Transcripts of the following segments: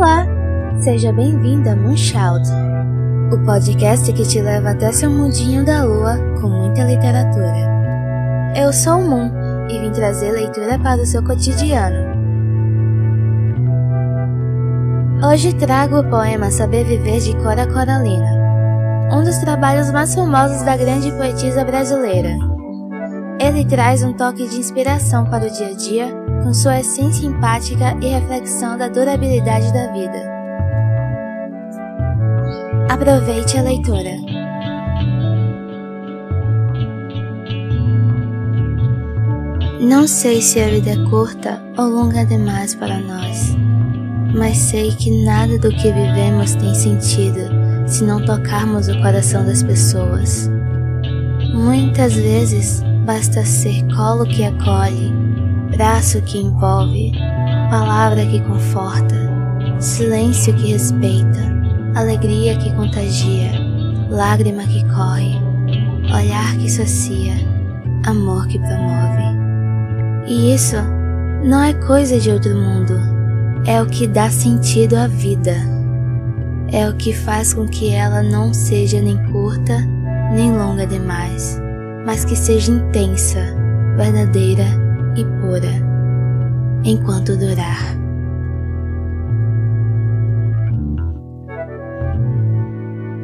Olá! Seja bem-vinda a Moonchild, o podcast que te leva até seu mundinho da lua com muita literatura. Eu sou o Moon e vim trazer leitura para o seu cotidiano. Hoje trago o poema Saber Viver de Cora Coralina, um dos trabalhos mais famosos da grande poetisa brasileira. Ele traz um toque de inspiração para o dia a dia, com sua essência empática e reflexão da durabilidade da vida. Aproveite a leitura. Não sei se a vida é curta ou longa demais para nós, mas sei que nada do que vivemos tem sentido se não tocarmos o coração das pessoas. Muitas vezes basta ser colo que acolhe, braço que envolve, palavra que conforta, silêncio que respeita, alegria que contagia, lágrima que corre, olhar que sacia, amor que promove. E isso não é coisa de outro mundo, é o que dá sentido à vida. É o que faz com que ela não seja nem curta nem longa demais, mas que seja intensa, verdadeira e pura, enquanto durar.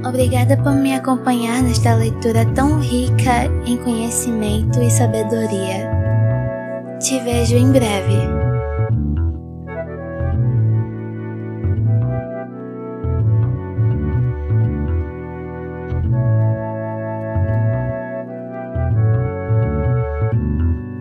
Obrigada por me acompanhar nesta leitura tão rica em conhecimento e sabedoria. Te vejo em breve.